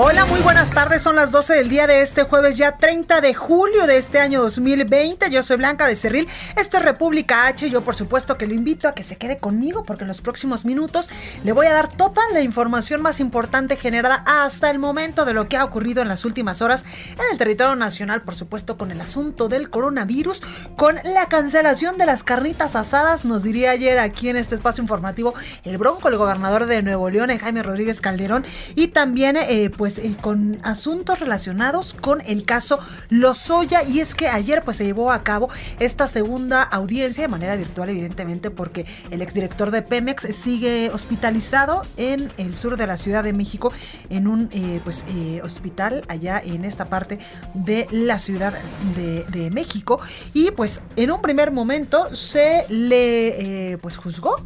Hola, muy buenas tardes. Son las 12 del día de este jueves, ya 30 de julio de este año 2020. Yo soy Blanca Becerril. Esto es República H. Yo, por supuesto, que lo invito a que se quede conmigo porque en los próximos minutos le voy a dar toda la información más importante generada hasta el momento de lo que ha ocurrido en las últimas horas en el territorio nacional, por supuesto, con el asunto del coronavirus, con la cancelación de las carnitas asadas. Nos diría ayer aquí en este espacio informativo el Bronco, el gobernador de Nuevo León, Jaime Rodríguez Calderón, y también, eh, pues, pues, eh, con asuntos relacionados con el caso Lozoya. Y es que ayer pues se llevó a cabo esta segunda audiencia de manera virtual evidentemente porque el exdirector de Pemex sigue hospitalizado en el sur de la Ciudad de México en un eh, pues eh, hospital allá en esta parte de la Ciudad de, de, México. Y pues en un primer momento se le pues juzgó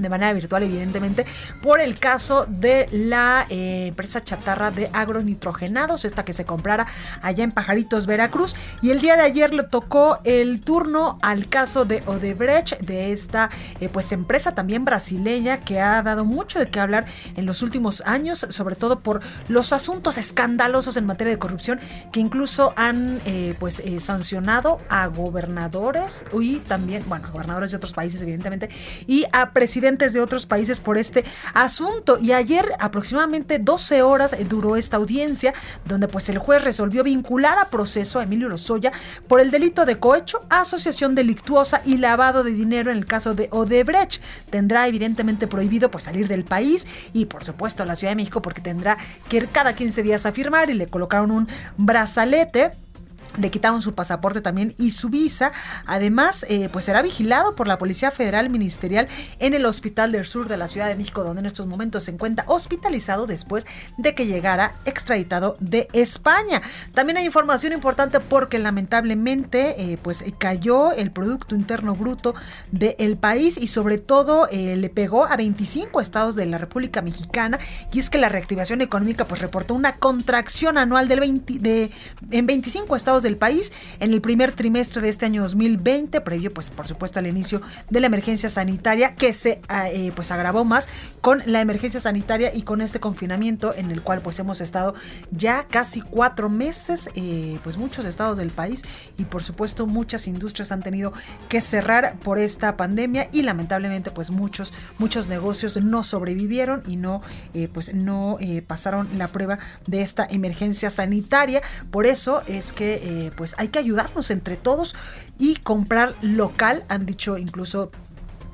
de manera virtual, evidentemente, por el caso de la eh, empresa chatarra de agronitrogenados, esta que se comprara allá en Pajaritos, Veracruz. Y el día de ayer le tocó el turno al caso de Odebrecht, de esta eh, pues empresa también brasileña que ha dado mucho de qué hablar en los últimos años, sobre todo por los asuntos escandalosos en materia de corrupción que incluso han eh, pues sancionado a gobernadores y también, bueno, gobernadores de otros países, evidentemente, y a presidentes de otros países por este asunto. Y ayer aproximadamente 12 horas duró esta audiencia donde pues el juez resolvió vincular a proceso a Emilio Lozoya por el delito de cohecho, asociación delictuosa y lavado de dinero en el caso de Odebrecht. Tendrá evidentemente prohibido pues salir del país y por supuesto a la Ciudad de México porque tendrá que ir cada 15 días a firmar y le colocaron un brazalete le quitaron su pasaporte también y su visa. Además, eh, pues será vigilado por la Policía Federal Ministerial en el Hospital del Sur de la Ciudad de México, donde en estos momentos se encuentra hospitalizado después de que llegara extraditado de España. También hay información importante porque lamentablemente, eh, pues cayó el Producto Interno Bruto del país y sobre todo eh, le pegó a 25 estados de la República Mexicana. Y es que la reactivación económica pues reportó una contracción anual del 20, de, en 25 estados del país en el primer trimestre de este año 2020, previo pues por supuesto al inicio de la emergencia sanitaria que se ah, eh, pues agravó más con la emergencia sanitaria y con este confinamiento en el cual pues hemos estado ya casi cuatro meses, eh, pues muchos estados del país y por supuesto muchas industrias han tenido que cerrar por esta pandemia y lamentablemente pues muchos muchos negocios no sobrevivieron y no eh, pues no pasaron la prueba de esta emergencia sanitaria. Por eso es que eh, pues hay que ayudarnos entre todos y comprar local, han dicho incluso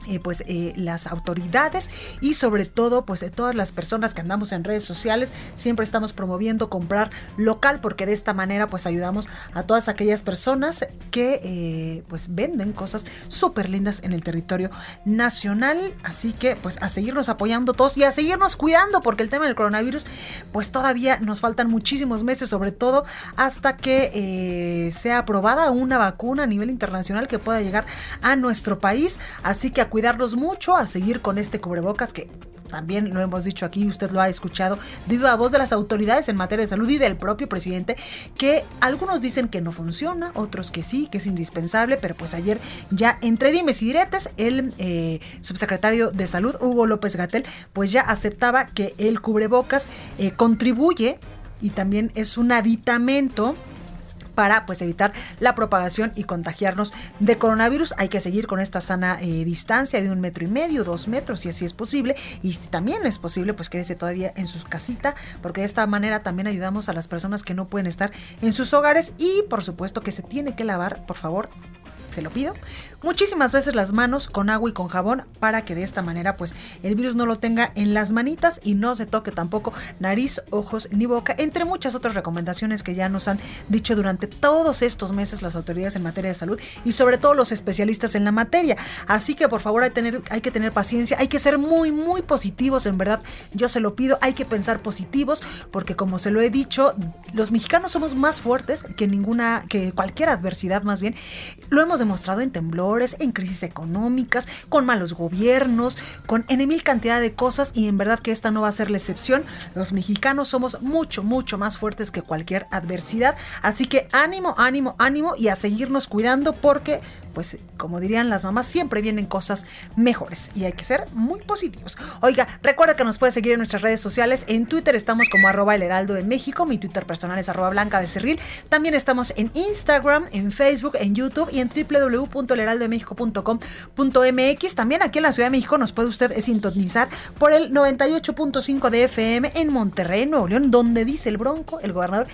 eh, pues eh, las autoridades y sobre todo pues de todas las personas que andamos en redes sociales siempre estamos promoviendo comprar local porque de esta manera pues ayudamos a todas aquellas personas que eh, pues venden cosas súper lindas en el territorio nacional. Así que pues a seguirnos apoyando todos y a seguirnos cuidando porque el tema del coronavirus pues todavía nos faltan muchísimos meses sobre todo hasta que sea aprobada una vacuna a nivel internacional que pueda llegar a nuestro país. Así que a cuidarnos mucho, a seguir con este cubrebocas que también lo hemos dicho aquí, usted lo ha escuchado, viva voz de las autoridades en materia de salud y del propio presidente, que algunos dicen que no funciona, otros que sí, que es indispensable, pero pues ayer ya entre dimes y diretes, el eh, subsecretario de salud, Hugo López Gatel, pues ya aceptaba que el cubrebocas eh, contribuye y también es un aditamento para pues evitar la propagación y contagiarnos de coronavirus. Hay que seguir con esta sana eh, distancia de un metro y medio, dos metros, si así es posible. Y si también es posible, pues quédese todavía en su casita, porque de esta manera también ayudamos a las personas que no pueden estar en sus hogares y por supuesto que se tiene que lavar, por favor, se lo pido, muchísimas veces las manos con agua y con jabón para que de esta manera pues el virus no lo tenga en las manitas y no se toque tampoco nariz, ojos ni boca, entre muchas otras recomendaciones que ya nos han dicho durante todos estos meses las autoridades en materia de salud y sobre todo los especialistas en la materia. Así que por favor hay, tener, hay que tener paciencia, hay que ser muy muy positivos, en verdad yo se lo pido, hay que pensar positivos porque como se lo he dicho, los mexicanos somos más fuertes que ninguna, que cualquier adversidad más bien. Lo hemos demostrado en temblores, en crisis económicas, con malos gobiernos, con en mil cantidad de cosas y en verdad que esta no va a ser la excepción. Los mexicanos somos mucho, mucho más fuertes que cualquier adversidad. Así que ánimo, ánimo, ánimo y a seguirnos cuidando porque, pues, como dirían las mamás, siempre vienen cosas mejores y hay que ser muy positivos. Oiga, recuerda que nos puede seguir en nuestras redes sociales. En Twitter estamos como arroba el heraldo de México. Mi Twitter personal es arroba blanca de Cerril. También estamos en Instagram, en Facebook, en YouTube y en www.elheraldodemexico.com.mx. También aquí en la Ciudad de México nos puede usted sintonizar por el 98.5 de FM en Monterrey, Nuevo León, donde dice el Bronco, el gobernador,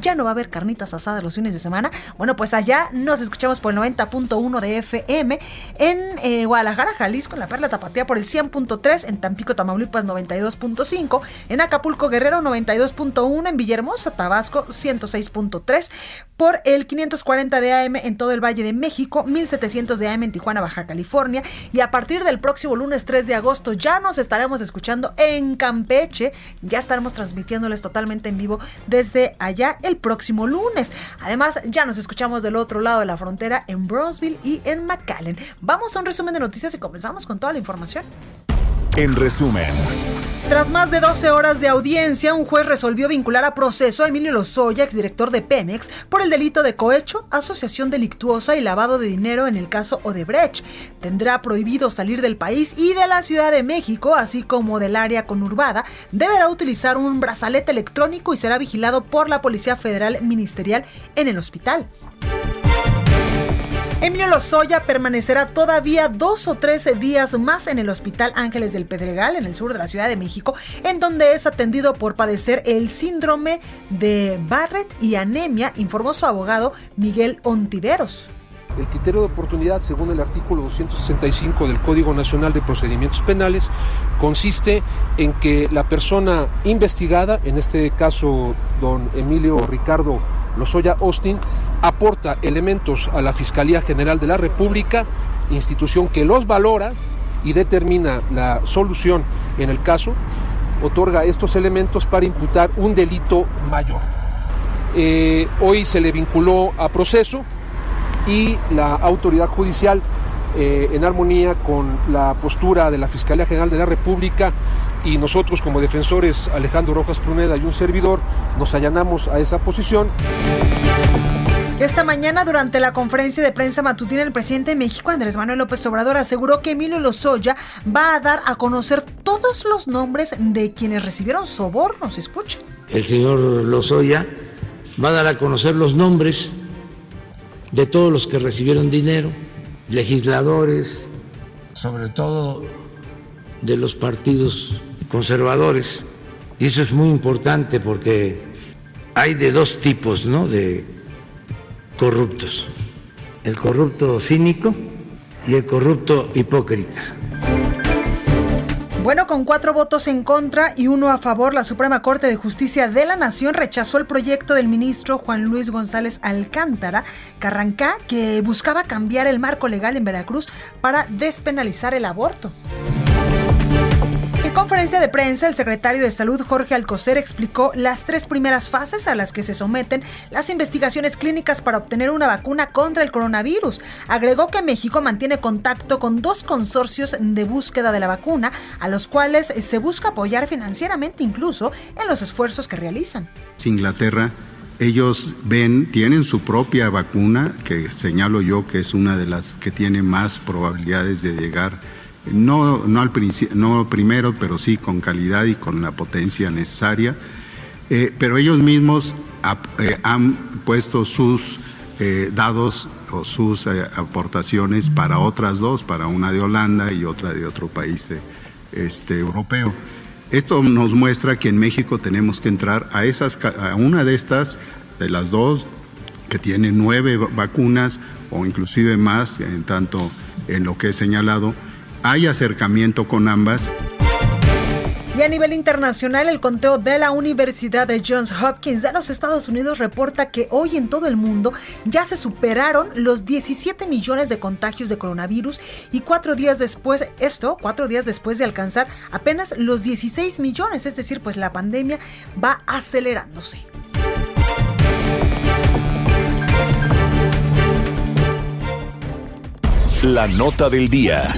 ya no va a haber carnitas asadas los fines de semana. Bueno, pues allá nos escuchamos por el 90.1 de FM, en eh, Guadalajara, Jalisco, en la Perla Tapatía por el 100.3, en Tampico, Tamaulipas 92.5, en Acapulco, Guerrero 92.1, en Villahermosa, Tabasco 106.3, por el 540 de AM en todo el Valle de México, 1700 de AM en Tijuana, Baja California, y a partir del próximo lunes 3 de agosto ya nos estaremos escuchando en Campeche, ya estaremos transmitiéndoles totalmente en vivo desde allá el próximo lunes. Además, ya nos escuchamos del otro lado de la frontera en Brownsville y en McAllen. Vamos a un resumen de noticias y comenzamos con toda la información. En resumen. Tras más de 12 horas de audiencia, un juez resolvió vincular a proceso a Emilio Lozoya, exdirector de Pemex, por el delito de cohecho, asociación delictuosa y lavado de dinero en el caso Odebrecht. Tendrá prohibido salir del país y de la Ciudad de México, así como del área conurbada. Deberá utilizar un brazalete electrónico y será vigilado por la Policía Federal Ministerial en el hospital. Emilio Lozoya permanecerá todavía dos o trece días más en el Hospital Ángeles del Pedregal, en el sur de la Ciudad de México, en donde es atendido por padecer el síndrome de Barrett y anemia, informó su abogado Miguel Ontiveros. El criterio de oportunidad, según el artículo 265 del Código Nacional de Procedimientos Penales, consiste en que la persona investigada, en este caso don Emilio Ricardo Lozoya Austin, aporta elementos a la Fiscalía General de la República, institución que los valora y determina la solución en el caso, otorga estos elementos para imputar un delito mayor. Eh, hoy se le vinculó a proceso, y la autoridad judicial eh, en armonía con la postura de la Fiscalía General de la República y nosotros como defensores Alejandro Rojas Pruneda y un servidor nos allanamos a esa posición. Esta mañana, durante la conferencia de prensa matutina, el presidente de México, Andrés Manuel López Obrador, aseguró que Emilio Lozoya va a dar a conocer todos los nombres de quienes recibieron sobornos. Escucha. El señor Lozoya va a dar a conocer los nombres de todos los que recibieron dinero, legisladores, sobre todo de los partidos conservadores. Y eso es muy importante porque hay de dos tipos ¿no? de corruptos. El corrupto cínico y el corrupto hipócrita. Bueno, con cuatro votos en contra y uno a favor, la Suprema Corte de Justicia de la Nación rechazó el proyecto del ministro Juan Luis González Alcántara, Carrancá, que buscaba cambiar el marco legal en Veracruz para despenalizar el aborto. En conferencia de prensa, el secretario de Salud Jorge Alcocer explicó las tres primeras fases a las que se someten las investigaciones clínicas para obtener una vacuna contra el coronavirus. Agregó que México mantiene contacto con dos consorcios de búsqueda de la vacuna, a los cuales se busca apoyar financieramente incluso en los esfuerzos que realizan. Inglaterra ellos ven, tienen su propia vacuna, que señalo yo que es una de las que tiene más probabilidades de llegar no, no, al no primero, pero sí con calidad y con la potencia necesaria. Eh, pero ellos mismos eh, han puesto sus eh, dados o sus aportaciones para otras dos, para una de Holanda y otra de otro país este, europeo. Esto nos muestra que en México tenemos que entrar a, esas, a una de estas, de las dos, que tiene nueve vacunas, o inclusive más, en tanto en lo que he señalado, hay acercamiento con ambas. Y a nivel internacional, el conteo de la Universidad de Johns Hopkins de los Estados Unidos reporta que hoy en todo el mundo ya se superaron los 17 millones de contagios de coronavirus y cuatro días después, esto, cuatro días después de alcanzar apenas los 16 millones, es decir, pues la pandemia va acelerándose. La nota del día.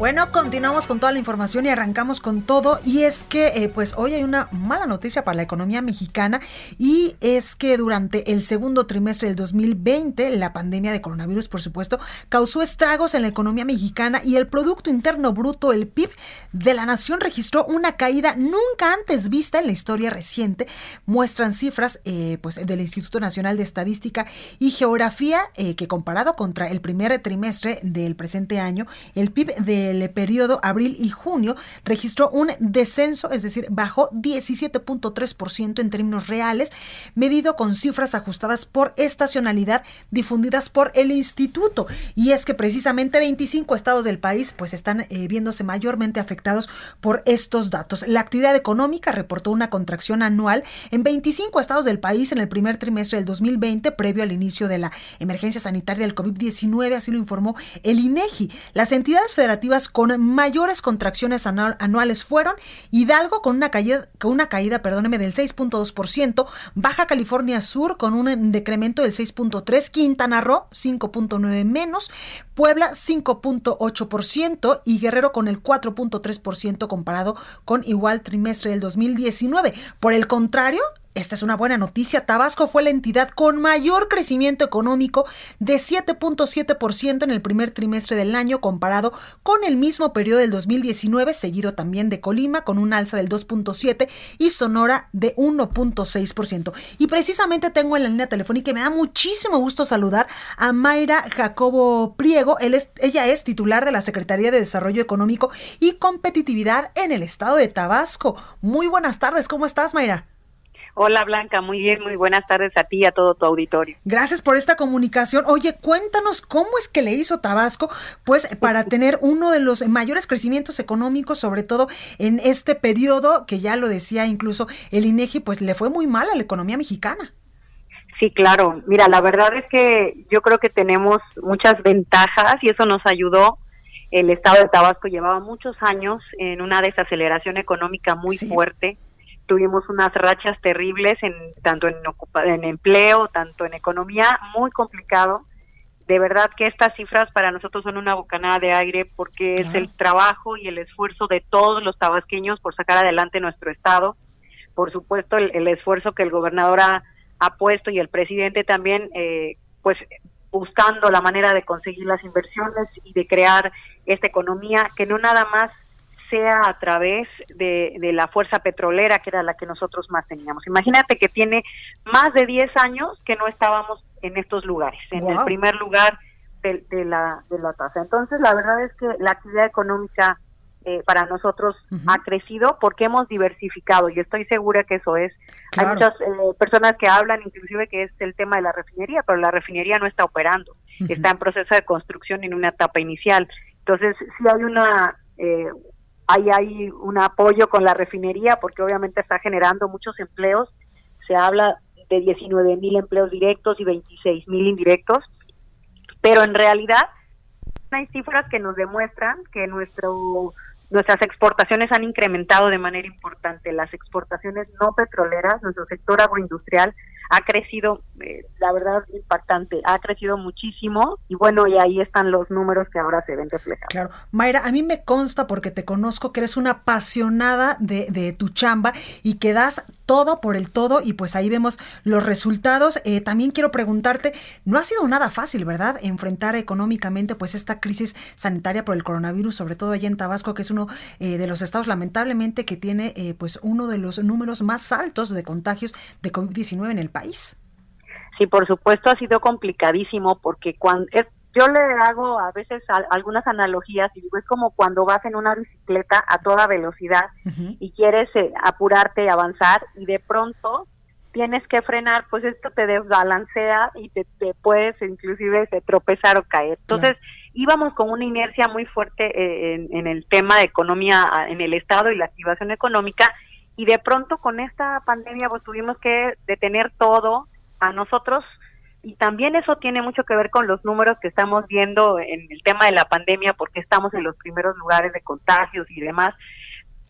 Bueno, continuamos con toda la información y arrancamos con todo. Y es que, eh, pues hoy hay una mala noticia para la economía mexicana y es que durante el segundo trimestre del 2020, la pandemia de coronavirus, por supuesto, causó estragos en la economía mexicana y el Producto Interno Bruto, el PIB de la nación, registró una caída nunca antes vista en la historia reciente. Muestran cifras, eh, pues, del Instituto Nacional de Estadística y Geografía eh, que comparado contra el primer trimestre del presente año, el PIB de el periodo abril y junio registró un descenso, es decir, bajó 17.3% en términos reales, medido con cifras ajustadas por estacionalidad difundidas por el instituto. Y es que precisamente 25 estados del país pues están eh, viéndose mayormente afectados por estos datos. La actividad económica reportó una contracción anual en 25 estados del país en el primer trimestre del 2020, previo al inicio de la emergencia sanitaria del COVID-19, así lo informó el INEGI. Las entidades federativas con mayores contracciones anuales fueron Hidalgo con una caída, perdóneme, del 6.2%, Baja California Sur con un decremento del 6.3%, Quintana Roo 5.9% menos, Puebla 5.8% y Guerrero con el 4.3% comparado con igual trimestre del 2019. Por el contrario, esta es una buena noticia. Tabasco fue la entidad con mayor crecimiento económico de 7.7% en el primer trimestre del año comparado con el mismo periodo del 2019, seguido también de Colima con un alza del 2.7 y Sonora de 1.6%. Y precisamente tengo en la línea telefónica y me da muchísimo gusto saludar a Mayra Jacobo Priego. ella es titular de la Secretaría de Desarrollo Económico y Competitividad en el estado de Tabasco. Muy buenas tardes, ¿cómo estás Mayra? Hola Blanca, muy bien, muy buenas tardes a ti y a todo tu auditorio. Gracias por esta comunicación. Oye, cuéntanos cómo es que le hizo Tabasco, pues para tener uno de los mayores crecimientos económicos, sobre todo en este periodo, que ya lo decía incluso el INEGI, pues le fue muy mal a la economía mexicana. Sí, claro. Mira, la verdad es que yo creo que tenemos muchas ventajas y eso nos ayudó. El estado de Tabasco llevaba muchos años en una desaceleración económica muy fuerte tuvimos unas rachas terribles en tanto en, en empleo, tanto en economía, muy complicado. De verdad que estas cifras para nosotros son una bocanada de aire porque es el trabajo y el esfuerzo de todos los tabasqueños por sacar adelante nuestro estado. Por supuesto, el, esfuerzo que el gobernador ha, puesto y el presidente también, eh, pues buscando la manera de conseguir las inversiones y de crear esta economía que no nada más sea a través de, la fuerza petrolera, que era la que nosotros más teníamos. Imagínate que tiene más de 10 años que no estábamos en estos lugares, en el primer lugar de, la, de la tasa. Entonces, la verdad es que la actividad económica eh, para nosotros ha crecido porque hemos diversificado y estoy segura que eso es. Hay muchas eh, personas que hablan inclusive que es el tema de la refinería, pero la refinería no está operando, está en proceso de construcción en una etapa inicial. Entonces, sí hay una, eh, ahí hay un apoyo con la refinería porque obviamente está generando muchos empleos. Se habla de 19 mil empleos directos y 26 mil indirectos, pero en realidad hay cifras que nos demuestran que nuestro nuestras exportaciones han incrementado de manera importante. Las exportaciones no petroleras, nuestro sector agroindustrial ha crecido, eh, la verdad, impactante, ha crecido muchísimo y bueno, y ahí están los números que ahora se ven reflejados. Claro, Mayra, a mí me consta porque te conozco que eres una apasionada de, de tu chamba y que das todo por el todo y pues ahí vemos los resultados. Eh, también quiero preguntarte, no ha sido nada fácil, ¿verdad? Enfrentar económicamente pues esta crisis sanitaria por el coronavirus, sobre todo allá en Tabasco, que es uno eh, de los estados lamentablemente que tiene pues uno de los números más altos de contagios de COVID-19 en el país. Sí, por supuesto ha sido complicadísimo porque cuando es, yo le hago a veces algunas analogías y digo, es como cuando vas en una bicicleta a toda velocidad y quieres eh, apurarte y avanzar y de pronto tienes que frenar, pues esto te desbalancea y te, puedes inclusive te tropezar o caer. Entonces, íbamos con una inercia muy fuerte eh, en, en, el tema de economía en el Estado y la activación económica y de pronto con esta pandemia pues tuvimos que detener todo a nosotros y también eso tiene mucho que ver con los números que estamos viendo en el tema de la pandemia porque estamos en los primeros lugares de contagios y demás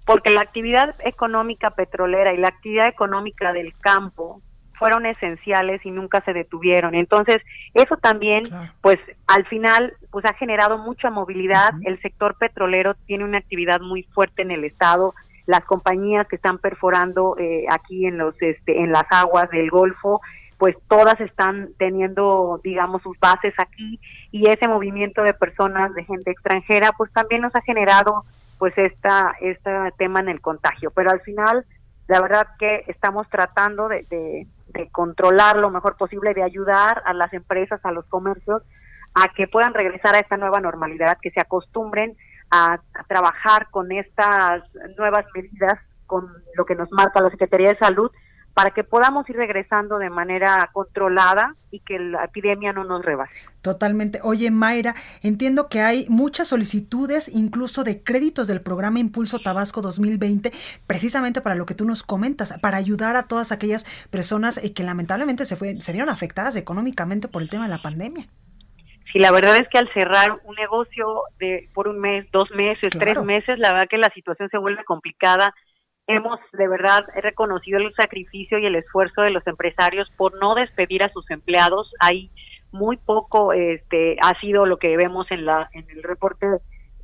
porque la actividad económica petrolera y la actividad económica del campo fueron esenciales y nunca se detuvieron. Entonces, eso también, pues al final, pues ha generado mucha movilidad. El sector petrolero tiene una actividad muy fuerte en el estado. Las compañías que están perforando eh, aquí en los, este, en las aguas del Golfo, pues todas están teniendo, digamos, sus bases aquí y ese movimiento de personas, de gente extranjera, pues también nos ha generado, pues esta, este tema en el contagio. Pero al final, la verdad que estamos tratando de de controlar lo mejor posible, de ayudar a las empresas, a los comercios, a que puedan regresar a esta nueva normalidad, que se acostumbren a, trabajar con estas nuevas medidas, con lo que nos marca la Secretaría de Salud, para que podamos ir regresando de manera controlada y que la epidemia no nos rebase. Totalmente. Oye, Mayra, entiendo que hay muchas solicitudes, incluso de créditos del programa Impulso Tabasco 2020, precisamente para lo que tú nos comentas, para ayudar a todas aquellas personas eh, que lamentablemente se, fue, se vieron afectadas económicamente por el tema de la pandemia. Sí, la verdad es que al cerrar un negocio de por un mes, dos meses, tres meses, la verdad que la situación se vuelve complicada hemos de verdad reconocido el sacrificio y el esfuerzo de los empresarios por no despedir a sus empleados. Hay muy poco, este, ha sido lo que vemos en la en el reporte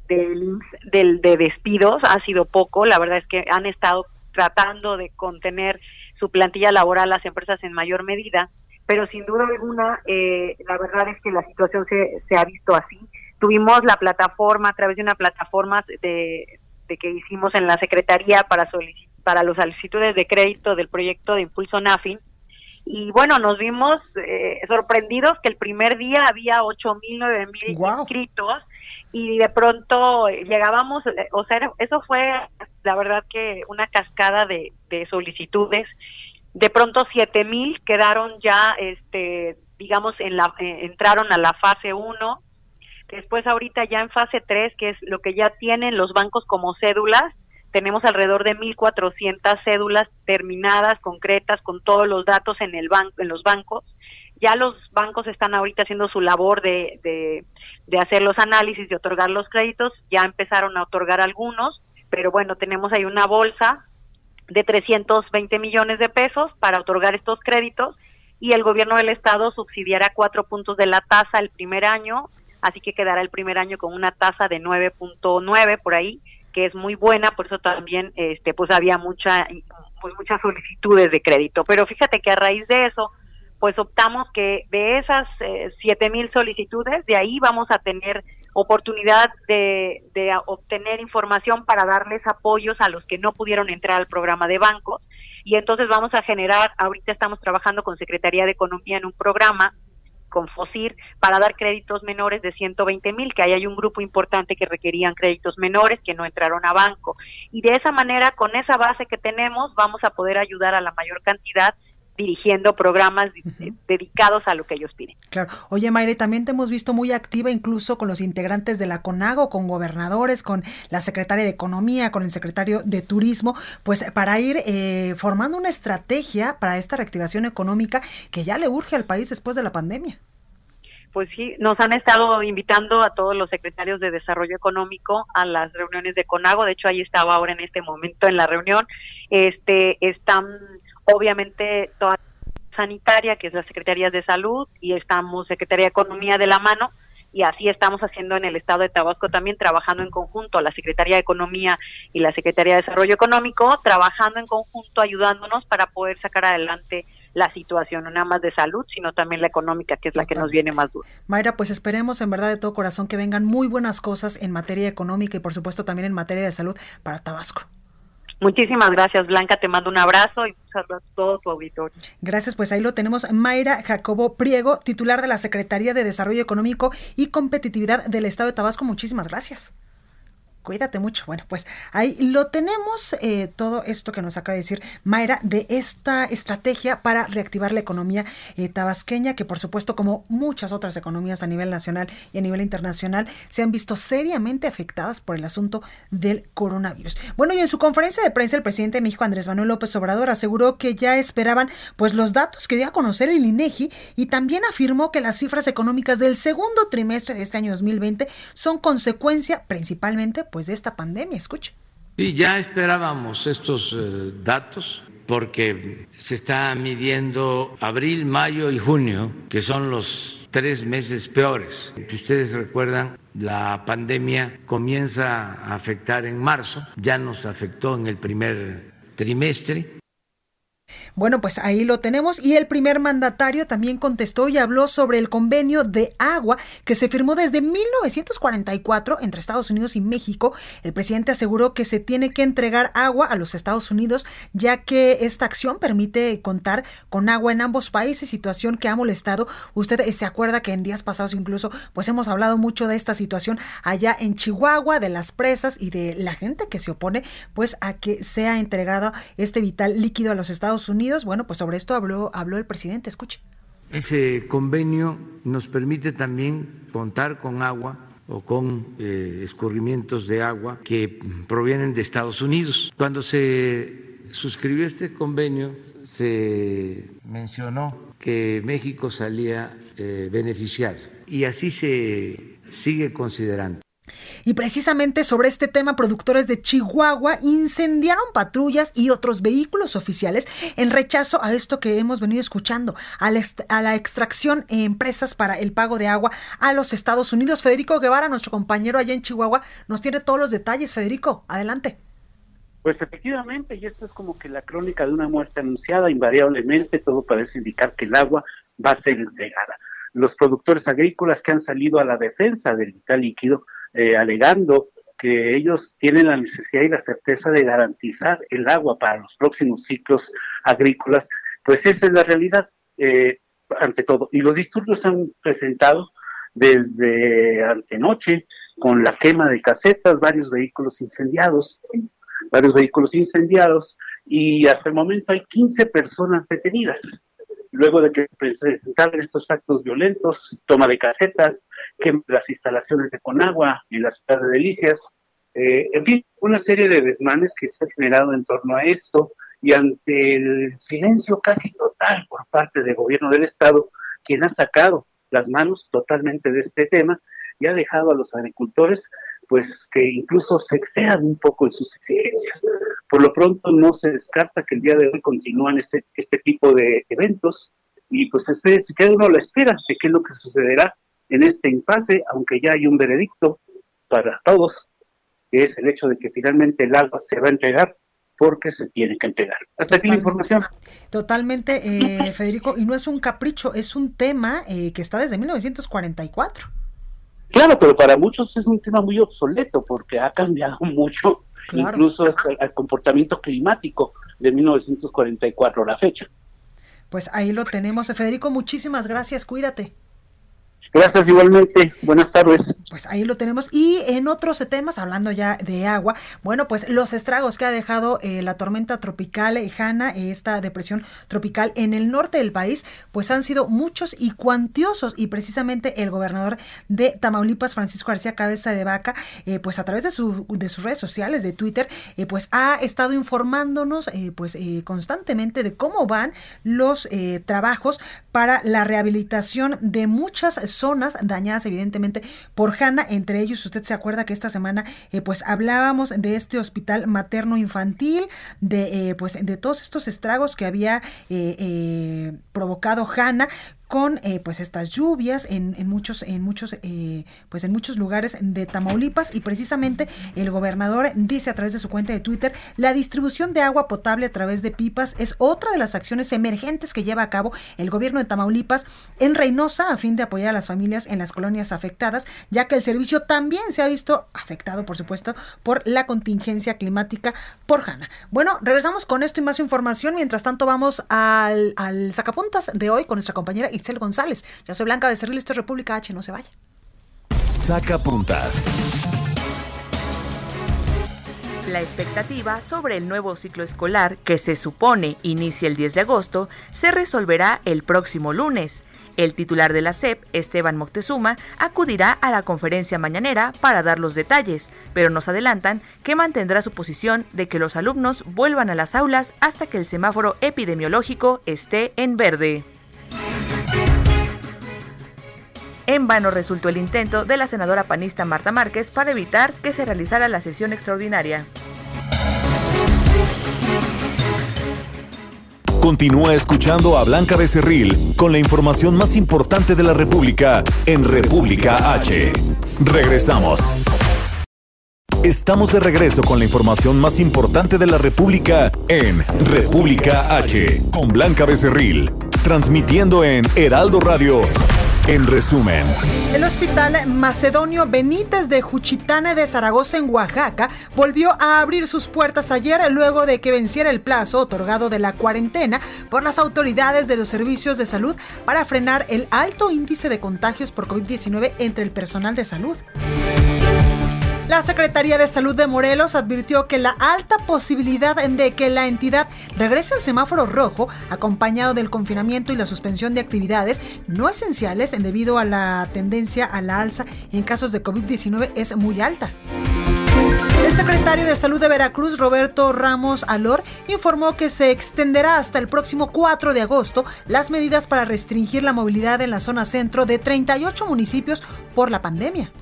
del, del de despidos, ha sido poco. La verdad es que han estado tratando de contener su plantilla laboral las empresas en mayor medida, pero sin duda alguna, eh, la verdad es que la situación se, se ha visto así. Tuvimos la plataforma, a través de una plataforma de, de que hicimos en la Secretaría para, para los solicitudes de crédito del proyecto de Impulso NAFIN. Y bueno, nos vimos eh, sorprendidos que el primer día había ocho mil, nueve mil inscritos y de pronto llegábamos, eh, o sea, eso fue la verdad que una cascada de, de solicitudes. De pronto siete mil quedaron ya, este, digamos, en la, eh, entraron a la fase 1 Después ahorita ya en fase 3, que es lo que ya tienen los bancos como cédulas, tenemos alrededor de 1.400 cédulas terminadas, concretas, con todos los datos en, el banco, en los bancos. Ya los bancos están ahorita haciendo su labor de, de, de hacer los análisis, de otorgar los créditos. Ya empezaron a otorgar algunos, pero bueno, tenemos ahí una bolsa de 320 millones de pesos para otorgar estos créditos y el gobierno del estado subsidiará cuatro puntos de la tasa el primer año así que quedará el primer año con una tasa de 9.9 por ahí, que es muy buena, por eso también este pues había mucha pues muchas solicitudes de crédito, pero fíjate que a raíz de eso pues optamos que de esas eh, siete mil solicitudes, de ahí vamos a tener oportunidad de, de obtener información para darles apoyos a los que no pudieron entrar al programa de bancos. Y entonces vamos a generar, ahorita estamos trabajando con Secretaría de Economía en un programa con FOSIR para dar créditos menores de 120 mil, que ahí hay un grupo importante que requerían créditos menores que no entraron a banco. Y de esa manera, con esa base que tenemos, vamos a poder ayudar a la mayor cantidad dirigiendo programas dedicados a lo que ellos piden. Claro. Oye, Mayre, también te hemos visto muy activa incluso con los integrantes de la CONAGO, con gobernadores, con la secretaria de Economía, con el secretario de Turismo, pues para ir eh, formando una estrategia para esta reactivación económica que ya le urge al país después de la pandemia pues sí, nos han estado invitando a todos los secretarios de Desarrollo Económico a las reuniones de CONAGO. De hecho, ahí estaba ahora en este momento en la reunión. Este, están obviamente toda sanitaria, que es la Secretaría de Salud, y estamos Secretaría de Economía de la mano, y así estamos haciendo en el estado de Tabasco también, trabajando en conjunto, la Secretaría de Economía y la Secretaría de Desarrollo Económico, trabajando en conjunto, ayudándonos para poder sacar adelante la situación, no nada más de salud, sino también la económica, que es la que nos viene más dura. Mayra, pues esperemos en verdad de todo corazón que vengan muy buenas cosas en materia económica y por supuesto también en materia de salud para Tabasco. Muchísimas gracias, Blanca. Te mando un abrazo y muchas a todo tu auditorio. Gracias, pues ahí lo tenemos. Mayra Jacobo Priego, titular de la Secretaría de Desarrollo Económico y Competitividad del Estado de Tabasco. Muchísimas gracias. Cuídate mucho. Bueno, pues ahí lo tenemos, eh, todo esto que nos acaba de decir Mayra, de esta estrategia para reactivar la economía eh, tabasqueña, que por supuesto, como muchas otras economías a nivel nacional y a nivel internacional, se han visto seriamente afectadas por el asunto del coronavirus. Bueno, y en su conferencia de prensa, el presidente de México, Andrés Manuel López Obrador, aseguró que ya esperaban pues los datos que dio a conocer el INEGI y también afirmó que las cifras económicas del segundo trimestre de este año 2020 son consecuencia principalmente pues de esta pandemia. Escuche. Sí, ya esperábamos estos eh, datos porque se está midiendo abril, mayo y junio, que son los tres meses peores. Si ustedes recuerdan, la pandemia comienza a afectar en marzo, ya nos afectó en el primer trimestre bueno, pues ahí lo tenemos y el primer mandatario también contestó y habló sobre el convenio de agua que se firmó desde 1944 entre Estados Unidos y México. El presidente aseguró que se tiene que entregar agua a los Estados Unidos ya que esta acción permite contar con agua en ambos países, situación que ha molestado. Usted se acuerda que en días pasados incluso pues hemos hablado mucho de esta situación allá en Chihuahua, de las presas y de la gente que se opone pues a que sea entregado este vital líquido a los Estados Unidos. Bueno, pues sobre esto habló, habló el presidente. Escuche. Ese convenio nos permite también contar con agua o con eh, escurrimientos de agua que provienen de Estados Unidos. Cuando se suscribió este convenio, se mencionó que México salía eh, beneficiado y así se sigue considerando. Y precisamente sobre este tema, productores de Chihuahua incendiaron patrullas y otros vehículos oficiales en rechazo a esto que hemos venido escuchando, a la, extracción de empresas para el pago de agua a los Estados Unidos. Federico Guevara, nuestro compañero allá en Chihuahua, nos tiene todos los detalles. Federico, adelante. Pues efectivamente, y esto es como que la crónica de una muerte anunciada, invariablemente todo parece indicar que el agua va a ser entregada. Los productores agrícolas que han salido a la defensa del vital líquido eh, alegando que ellos tienen la necesidad y la certeza de garantizar el agua para los próximos ciclos agrícolas, pues esa es la realidad eh, ante todo. Y los disturbios se han presentado desde antenoche con la quema de casetas, varios vehículos incendiados, varios vehículos incendiados y hasta el momento hay 15 personas detenidas luego de que presentaron estos actos violentos, toma de casetas, que las instalaciones de Conagua en la ciudad de Delicias, eh, en fin, una serie de desmanes que se han generado en torno a esto y ante el silencio casi total por parte del gobierno del Estado, quien ha sacado las manos totalmente de este tema y ha dejado a los agricultores pues que incluso se excedan un poco en sus exigencias. Por lo pronto no se descarta que el día de hoy continúan este, este tipo de eventos y pues se queda uno a la espera de qué es lo que sucederá en este impasse, aunque ya hay un veredicto para todos, que es el hecho de que finalmente el agua se va a entregar porque se tiene que entregar. Hasta aquí la información. Totalmente, eh, Federico, y no es un capricho, es un tema eh, que está desde 1944. Claro, pero para muchos es un tema muy obsoleto porque ha cambiado mucho, incluso hasta el comportamiento climático de 1944 a la fecha. Pues ahí lo tenemos. Federico, muchísimas gracias. Cuídate. Gracias igualmente. Buenas tardes. Pues ahí lo tenemos. Y en otros temas, hablando ya de agua, bueno, pues los estragos que ha dejado eh, la tormenta tropical eh, Hanna, esta depresión tropical en el norte del país, pues han sido muchos y cuantiosos. Y precisamente el gobernador de Tamaulipas, Francisco García Cabeza de Vaca, eh, pues a través de, su, de sus redes sociales, de Twitter, pues ha estado informándonos pues constantemente de cómo van los trabajos para la rehabilitación de muchas dañadas evidentemente por Hanna. Entre ellos, usted se acuerda que esta semana eh, pues hablábamos de este hospital materno infantil, de eh, pues de todos estos estragos que había eh, provocado Hanna con eh, pues estas lluvias en, en muchos en muchos eh, pues en muchos lugares de Tamaulipas. Y precisamente el gobernador dice a través de su cuenta de Twitter la distribución de agua potable a través de pipas es otra de las acciones emergentes que lleva a cabo el gobierno de Tamaulipas en Reynosa a fin de apoyar a las familias en las colonias afectadas ya que el servicio también se ha visto afectado por supuesto por la contingencia climática. Por Hanna. Bueno, regresamos con esto y más información. Mientras tanto vamos al, al sacapuntas de hoy con nuestra compañera Itzel González. Yo soy Blanca de Cerril, esto es República H, no se vaya. Saca puntas. La expectativa sobre el nuevo ciclo escolar, que se supone inicia el 10 de agosto, se resolverá el próximo lunes. El titular de la SEP, Esteban Moctezuma, acudirá a la conferencia mañanera para dar los detalles, pero nos adelantan que mantendrá su posición de que los alumnos vuelvan a las aulas hasta que el semáforo epidemiológico esté en verde. En vano resultó el intento de la senadora panista Marta Márquez para evitar que se realizara la sesión extraordinaria. Continúa escuchando a Blanca Becerril con la información más importante de la República en República H. Regresamos. Estamos de regreso con la información más importante de la República en República H con Blanca Becerril, transmitiendo en Heraldo Radio en resumen, el Hospital Macedonio Benítez de Juchitana de Zaragoza en Oaxaca volvió a abrir sus puertas ayer luego de que venciera el plazo otorgado de la cuarentena por las autoridades de los servicios de salud para frenar el alto índice de contagios por COVID-19 entre el personal de salud. La Secretaría de Salud de Morelos advirtió que la alta posibilidad de que la entidad regrese al semáforo rojo, acompañado del confinamiento y la suspensión de actividades no esenciales debido a la tendencia a la alza en casos de COVID-19 es muy alta. El secretario de Salud de Veracruz, Roberto Ramos Alor, informó que se extenderá hasta el próximo 4 de agosto las medidas para restringir la movilidad en la zona centro de 38 municipios por la pandemia.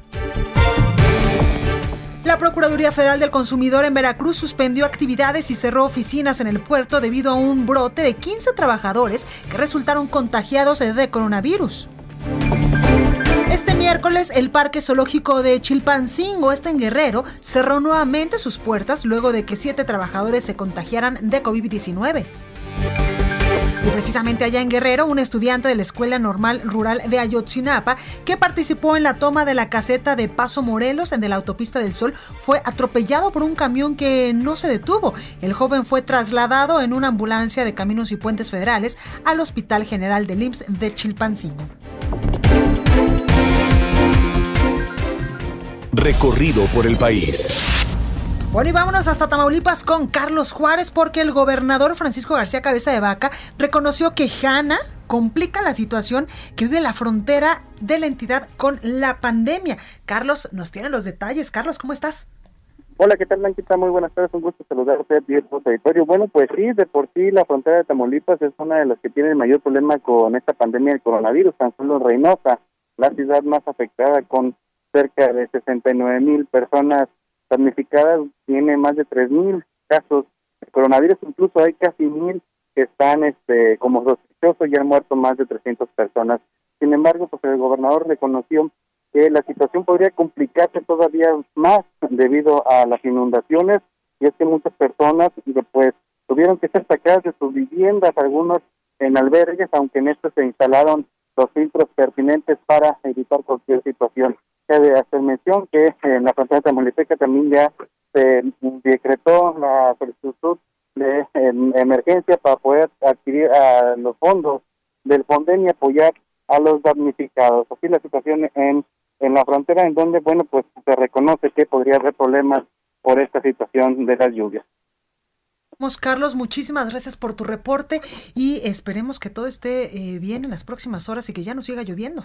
La Procuraduría Federal del Consumidor en Veracruz suspendió actividades y cerró oficinas en el puerto debido a un brote de 15 trabajadores que resultaron contagiados de coronavirus. Este miércoles, el Parque Zoológico de Chilpancingo, esto en Guerrero, cerró nuevamente sus puertas luego de que siete trabajadores se contagiaran de COVID-19. Y precisamente allá en Guerrero, un estudiante de la Escuela Normal Rural de Ayotzinapa, que participó en la toma de la caseta de Paso Morelos en la autopista del Sol, fue atropellado por un camión que no se detuvo. El joven fue trasladado en una ambulancia de Caminos y Puentes Federales al Hospital General de IMSS de Chilpancingo. Recorrido por el país. Bueno, y vámonos hasta Tamaulipas con Carlos Juárez, porque el gobernador Francisco García Cabeza de Vaca reconoció que Jana complica la situación que vive la frontera de la entidad con la pandemia. Carlos nos tiene los detalles. Carlos, ¿cómo estás? Hola, ¿qué tal, Blanquita? Muy buenas tardes, un gusto saludarte a ti, territorio. Bueno, pues sí, de por sí la frontera de Tamaulipas es una de las que tiene el mayor problema con esta pandemia del coronavirus, tan solo Reynosa, la ciudad más afectada con cerca de 69 mil personas damnificadas, tiene más de 3.000 casos de coronavirus, incluso hay casi mil que están este, como sospechosos y han muerto más de 300 personas. Sin embargo, pues el gobernador reconoció que la situación podría complicarse todavía más debido a las inundaciones y es que muchas personas pues tuvieron que ser sacadas de sus viviendas, algunos en albergues, aunque en estos se instalaron los filtros pertinentes para evitar cualquier situación de hacer mención que en la frontera de Tamaulipeca también ya se decretó la solicitud de emergencia para poder adquirir a los fondos del Fonden y apoyar a los damnificados. Así la situación en, en la frontera, en donde, bueno, pues se reconoce que podría haber problemas por esta situación de las lluvias. Carlos, muchísimas gracias por tu reporte y esperemos que todo esté eh, bien en las próximas horas y que ya no siga lloviendo.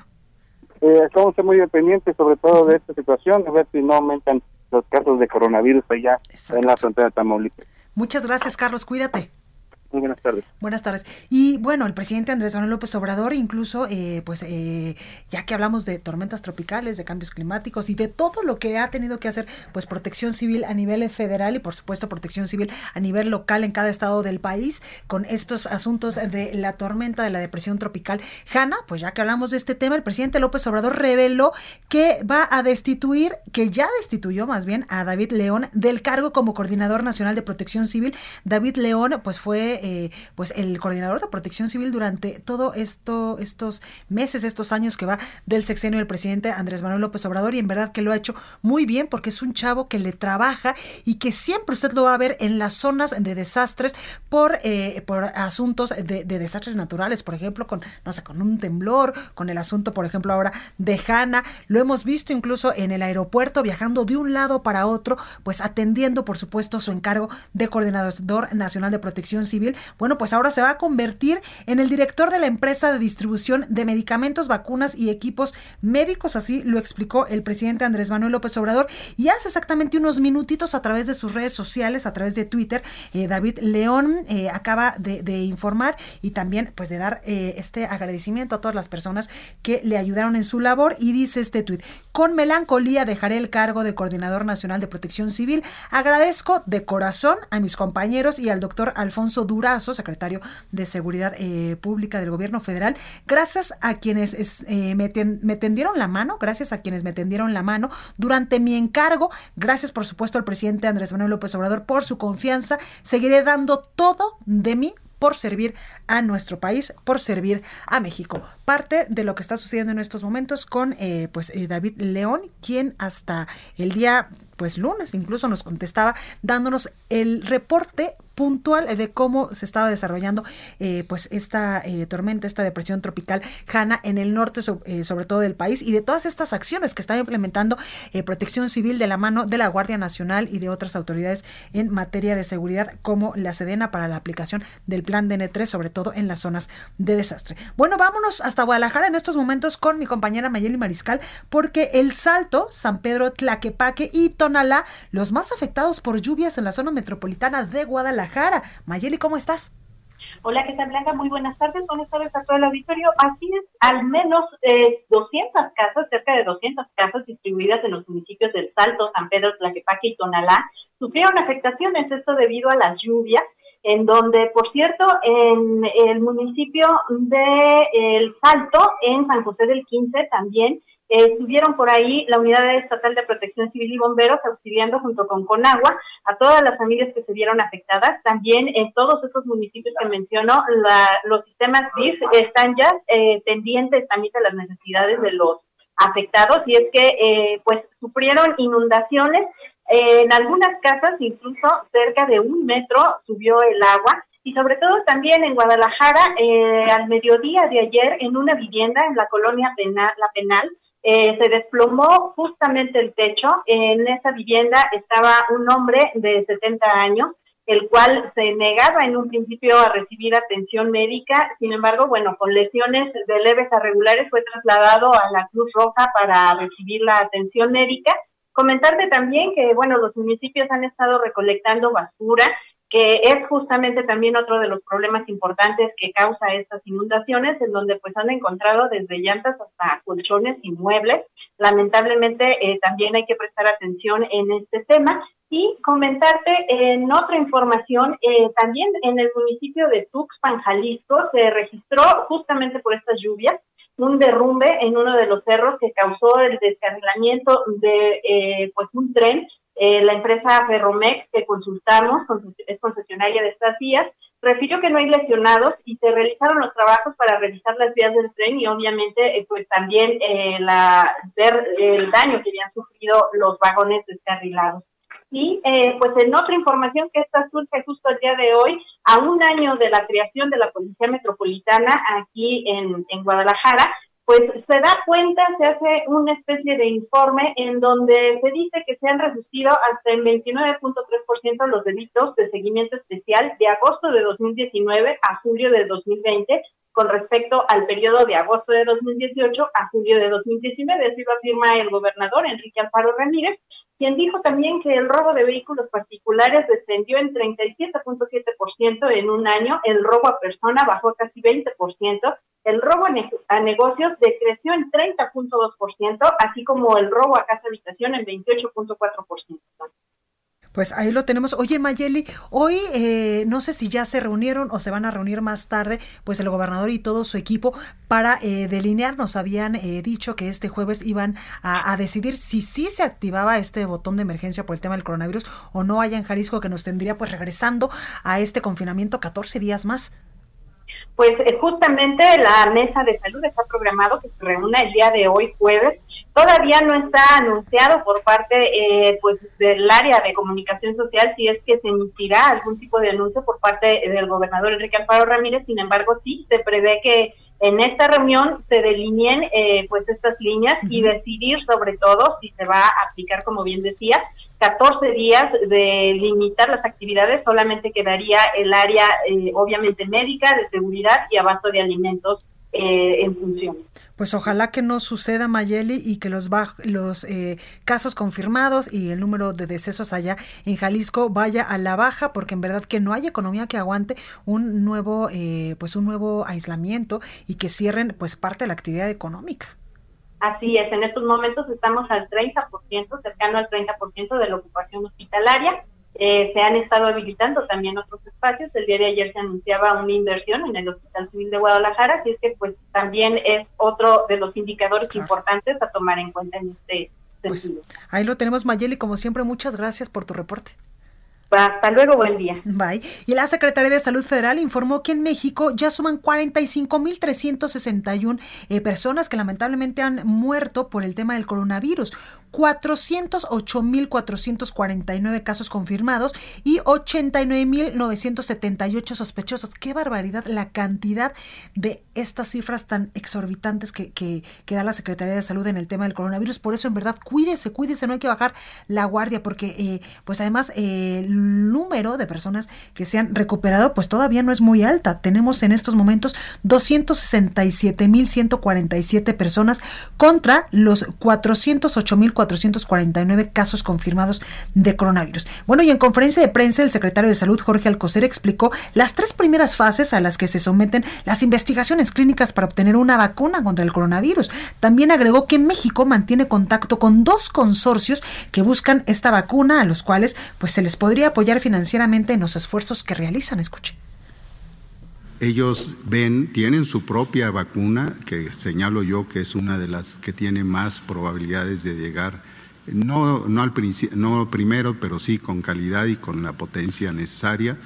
Eh, estamos muy pendientes sobre todo de esta situación, a ver si no aumentan los casos de coronavirus allá en la frontera de Tamaulipas. Muchas gracias, Carlos. Cuídate. Muy buenas tardes. Buenas tardes. Y bueno, el presidente Andrés Manuel López Obrador, incluso, eh, pues, eh, ya que hablamos de tormentas tropicales, de cambios climáticos y de todo lo que ha tenido que hacer, pues, protección civil a nivel federal y, por supuesto, protección civil a nivel local en cada estado del país, con estos asuntos de la tormenta de la depresión tropical. Hanna, pues ya que hablamos de este tema, el presidente López Obrador reveló que va a destituir, que ya destituyó más bien a David León del cargo como coordinador nacional de protección civil. David León, pues, fue eh, pues el coordinador de protección civil durante todo esto, estos meses, estos años que va del sexenio del presidente Andrés Manuel López Obrador y en verdad que lo ha hecho muy bien porque es un chavo que le trabaja y que siempre usted lo va a ver en las zonas de desastres por, eh, por asuntos de, desastres naturales, por ejemplo, con, no sé, con un temblor, con el asunto, por ejemplo, ahora de Hanna. Lo hemos visto incluso en el aeropuerto viajando de un lado para otro, pues atendiendo, por supuesto, su encargo de coordinador nacional de protección civil. Bueno, pues ahora se va a convertir en el director de la empresa de distribución de medicamentos, vacunas y equipos médicos, así lo explicó el presidente Andrés Manuel López Obrador. Y hace exactamente unos minutitos a través de sus redes sociales, a través de Twitter, eh, David León eh, acaba de, informar y también pues de dar eh, este agradecimiento a todas las personas que le ayudaron en su labor y dice este tuit, con melancolía dejaré el cargo de coordinador nacional de protección civil. Agradezco de corazón a mis compañeros y al doctor Alfonso Durazo, secretario de Seguridad Pública del Gobierno Federal, gracias a quienes me, me tendieron la mano, gracias a quienes me tendieron la mano durante mi encargo, gracias por supuesto al presidente Andrés Manuel López Obrador por su confianza, seguiré dando todo de mí por servir a nuestro país, por servir a México. Parte de lo que está sucediendo en estos momentos con eh, pues eh, David León, quien hasta el día pues lunes incluso nos contestaba dándonos el reporte puntual de cómo se estaba desarrollando eh, pues esta eh, tormenta, esta depresión tropical Hanna en el norte sobre todo del país y de todas estas acciones que está implementando Protección Civil de la mano de la Guardia Nacional y de otras autoridades en materia de seguridad como la Sedena para la aplicación del plan DN3 sobre todo en las zonas de desastre. Bueno, vámonos hasta Guadalajara en estos momentos con mi compañera Mayeli Mariscal porque el Salto, San Pedro, Tlaquepaque y Tonalá, los más afectados por lluvias en la zona metropolitana de Guadalajara. Mayeli, ¿cómo estás? Hola, ¿qué tal Blanca? Muy buenas tardes, buenas tardes a todo el auditorio. Así es, al menos eh, 200 casas, cerca de 200 casas distribuidas en los municipios del Salto, San Pedro, Tlaquepaque y Tonalá, sufrieron afectaciones, esto debido a las lluvias, en donde, por cierto, en el municipio de El Salto, en San José del Quince, también estuvieron por ahí la Unidad Estatal de Protección Civil y Bomberos auxiliando junto con Conagua a todas las familias que se vieron afectadas. También en todos esos municipios que mencionó, los sistemas DIF están ya eh, pendientes también de las necesidades de los afectados y es que eh, pues sufrieron inundaciones. En algunas casas incluso cerca de un metro subió el agua y sobre todo también en Guadalajara eh, al mediodía de ayer en una vivienda en la colonia penal, La Penal eh, se desplomó justamente el techo. En esa vivienda estaba un hombre de 70 años, el cual se negaba en un principio a recibir atención médica. Sin embargo, bueno, con lesiones de leves a regulares fue trasladado a la Cruz Roja para recibir la atención médica. Comentarte también que, bueno, los municipios han estado recolectando basura que es justamente también otro de los problemas importantes que causa estas inundaciones, en donde pues han encontrado desde llantas hasta colchones y muebles. Lamentablemente eh, también hay que prestar atención en este tema y comentarte en otra información, eh, también en el municipio de Tuxpan, Jalisco, se registró justamente por estas lluvias un derrumbe en uno de los cerros que causó el descarrilamiento de eh, pues un tren eh, la empresa Ferromex que consultamos, es concesionaria de estas vías, refirió que no hay lesionados y se realizaron los trabajos para revisar las vías del tren y obviamente eh, pues también eh, la, ver el daño que habían sufrido los vagones descarrilados. Y pues en otra información que esta surge justo el día de hoy, a un año de la creación de la Policía Metropolitana aquí en, en Guadalajara, pues se da cuenta, se hace una especie de informe en donde se dice que se han reducido hasta el 29.3% los delitos de seguimiento especial de agosto de 2019 a julio de 2020 con respecto al periodo de agosto de 2018 a julio de 2019, así lo afirma el gobernador Enrique Alfaro Ramírez, quien dijo también que el robo de vehículos particulares descendió en 37.7% en un año, el robo a persona bajó casi 20%, el robo a negocios decreció en 30.2%, así como el robo a casa habitación en 28.4%. Pues ahí lo tenemos. Oye, Mayeli, hoy eh, no sé si ya se reunieron o se van a reunir más tarde, pues el gobernador y todo su equipo para eh, delinear. Nos habían eh, dicho que este jueves iban a, a, decidir si sí se activaba este botón de emergencia por el tema del coronavirus o no allá en Jalisco, que nos tendría pues regresando a este confinamiento 14 días más. Pues justamente la mesa de salud está programado que se reúna el día de hoy jueves Todavía no está anunciado por parte eh, pues del área de comunicación social si es que se emitirá algún tipo de anuncio por parte del gobernador Enrique Alfaro Ramírez. Sin embargo, sí se prevé que en esta reunión se delineen eh, pues estas líneas y decidir sobre todo si se va a aplicar, como bien decía, 14 días de limitar las actividades, solamente quedaría el área eh, obviamente médica, de seguridad y abasto de alimentos eh, en función. Pues ojalá que no suceda, Mayeli, y que los, los eh, casos confirmados y el número de decesos allá en Jalisco vaya a la baja, porque en verdad que no hay economía que aguante un nuevo, eh, pues un nuevo aislamiento y que cierren pues parte de la actividad económica. Así es, en estos momentos estamos al 30%, cercano al 30% de la ocupación hospitalaria eh, se han estado habilitando también otros espacios. El día de ayer se anunciaba una inversión en el Hospital Civil de Guadalajara, así es que pues también es otro de los indicadores importantes a tomar en cuenta en este pues, sentido. ahí lo tenemos, Mayeli, como siempre, muchas gracias por tu reporte. Hasta luego, buen día. Bye. Y la Secretaría de Salud Federal informó que en México ya suman 45.361 eh, personas que lamentablemente han muerto por el tema del coronavirus. 408.449 casos confirmados y 89.978 sospechosos. Qué barbaridad la cantidad de estas cifras tan exorbitantes que, que, da la Secretaría de Salud en el tema del coronavirus. Por eso, en verdad, cuídese, cuídese, no hay que bajar la guardia porque, eh, pues además, eh, número de personas que se han recuperado, pues todavía no es muy alta. Tenemos en estos momentos 267.147 personas contra los 408.000 449 casos confirmados de coronavirus. Bueno, y en conferencia de prensa, el secretario de Salud, Jorge Alcocer, explicó las tres primeras fases a las que se someten las investigaciones clínicas para obtener una vacuna contra el coronavirus. También agregó que México mantiene contacto con dos consorcios que buscan esta vacuna, a los cuales pues se les podría apoyar financieramente en los esfuerzos que realizan. Escuche ellos ven, tienen su propia vacuna, que señalo yo que es una de las que tiene más probabilidades de llegar, no, no, al no primero, pero sí con calidad y con la potencia necesaria.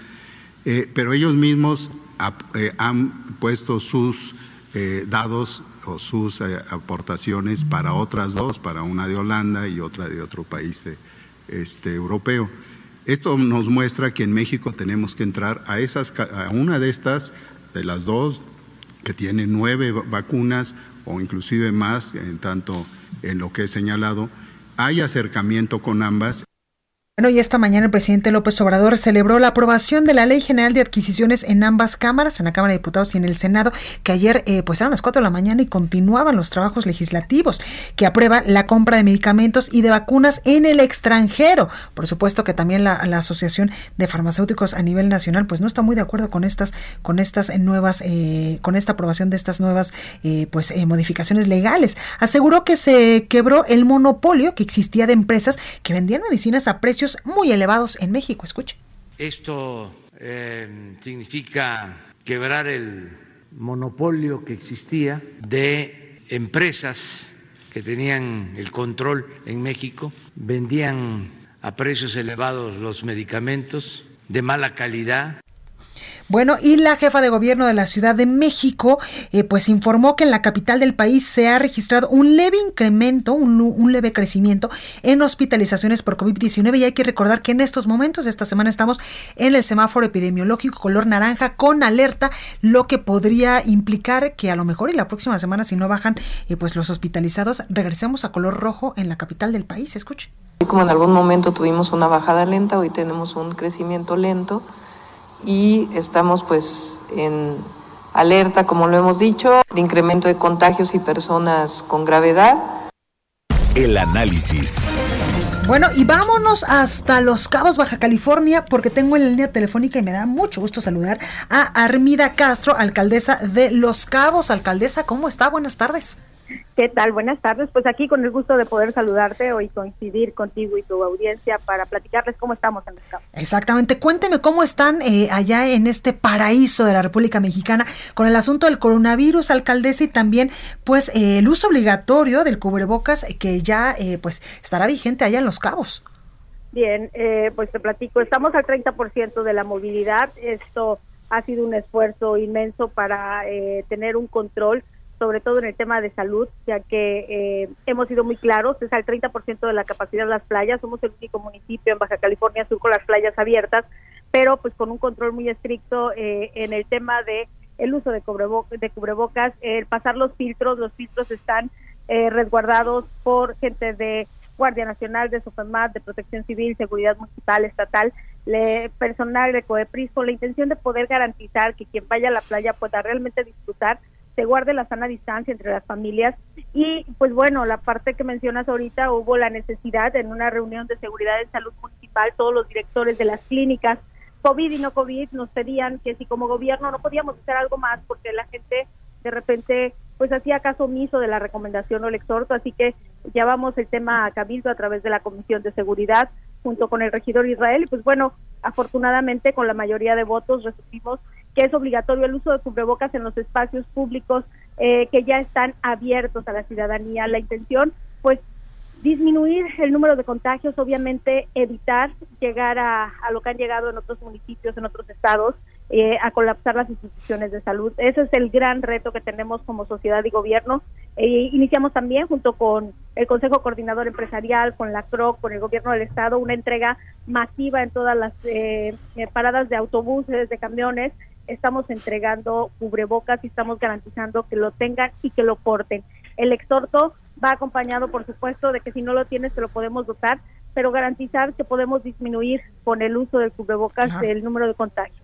Eh, pero ellos mismos eh, han puesto sus eh, dados o sus aportaciones para otras dos, para una de Holanda y otra de otro país este, europeo. Esto nos muestra que en México tenemos que entrar a, esas, a una de estas, de las dos, que tiene nueve vacunas o inclusive más, en tanto en lo que he señalado, hay acercamiento con ambas bueno, y esta mañana el presidente López Obrador celebró la aprobación de la Ley General de Adquisiciones en ambas cámaras, en la Cámara de Diputados y en el Senado, que ayer eh, pues eran las 4 de la mañana y continuaban los trabajos legislativos, que aprueba la compra de medicamentos y de vacunas en el extranjero. Por supuesto que también la, Asociación de Farmacéuticos a nivel nacional pues no está muy de acuerdo con estas, con estas nuevas, eh, con esta aprobación de estas nuevas eh, pues eh, modificaciones legales. Aseguró que se quebró el monopolio que existía de empresas que vendían medicinas a precios muy elevados en México. Escuche. Esto eh, significa quebrar el monopolio que existía de empresas que tenían el control en México, vendían a precios elevados los medicamentos de mala calidad bueno, y la jefa de gobierno de la Ciudad de México, eh, pues informó que en la capital del país se ha registrado un leve incremento, un, leve crecimiento en hospitalizaciones por COVID-19 y hay que recordar que en estos momentos, esta semana estamos en el semáforo epidemiológico color naranja con alerta, lo que podría implicar que a lo mejor y la próxima semana, si no bajan eh, pues los hospitalizados, regresemos a color rojo en la capital del país. Escuche. Como en algún momento tuvimos una bajada lenta, hoy tenemos un crecimiento lento y estamos pues en alerta, como lo hemos dicho, de incremento de contagios y personas con gravedad. El análisis. Bueno, y vámonos hasta Los Cabos, Baja California, porque tengo en la línea telefónica y me da mucho gusto saludar a Armida Castro, alcaldesa de Los Cabos. Alcaldesa, ¿cómo está? Buenas tardes. ¿Qué tal? Buenas tardes. Pues aquí con el gusto de poder saludarte hoy, coincidir contigo y tu audiencia para platicarles cómo estamos en el campo. Exactamente. Cuénteme cómo están eh, allá en este paraíso de la República Mexicana con el asunto del coronavirus, alcaldesa, y también pues eh, el uso obligatorio del cubrebocas que ya eh, pues estará vigente allá en Los Cabos. Bien, pues te platico. Estamos al 30% de la movilidad. Esto ha sido un esfuerzo inmenso para tener un control sobre todo en el tema de salud, ya que eh, hemos sido muy claros, es al 30% de la capacidad de las playas, somos el único municipio en Baja California Sur con las playas abiertas, pero pues con un control muy estricto eh, en el tema de el uso de, de cubrebocas, el pasar los filtros, los filtros están eh, resguardados por gente de Guardia Nacional, de SOFEMAT, de Protección Civil, Seguridad Municipal, Estatal, le, personal de COEPRIS, con la intención de poder garantizar que quien vaya a la playa pueda realmente disfrutar se guarde la sana distancia entre las familias. Y pues bueno, la parte que mencionas ahorita hubo la necesidad en una reunión de seguridad en salud municipal, todos los directores de las clínicas COVID y no COVID nos pedían que si como gobierno no podíamos hacer algo más porque la gente de repente pues hacía caso omiso de la recomendación o el exhorto, así que llevamos el tema a Cabildo a través de la Comisión de Seguridad junto con el regidor Israel. Y pues bueno, afortunadamente con la mayoría de votos resolvimos que es obligatorio el uso de cubrebocas en los espacios públicos eh, que ya están abiertos a la ciudadanía. La intención, pues, disminuir el número de contagios, obviamente evitar llegar a, lo que han llegado en otros municipios, en otros estados, eh, a colapsar las instituciones de salud. Ese es el gran reto que tenemos como sociedad y gobierno. Eh, iniciamos también junto con el Consejo Coordinador Empresarial, con la CROC, con el Gobierno del Estado, una entrega masiva en todas las paradas de autobuses, de camiones, estamos entregando cubrebocas y estamos garantizando que lo tengan y que lo porten. El exhorto va acompañado, por supuesto, de que si no lo tienes, te lo podemos dotar, pero garantizar que podemos disminuir con el uso del cubrebocas el número de contagios.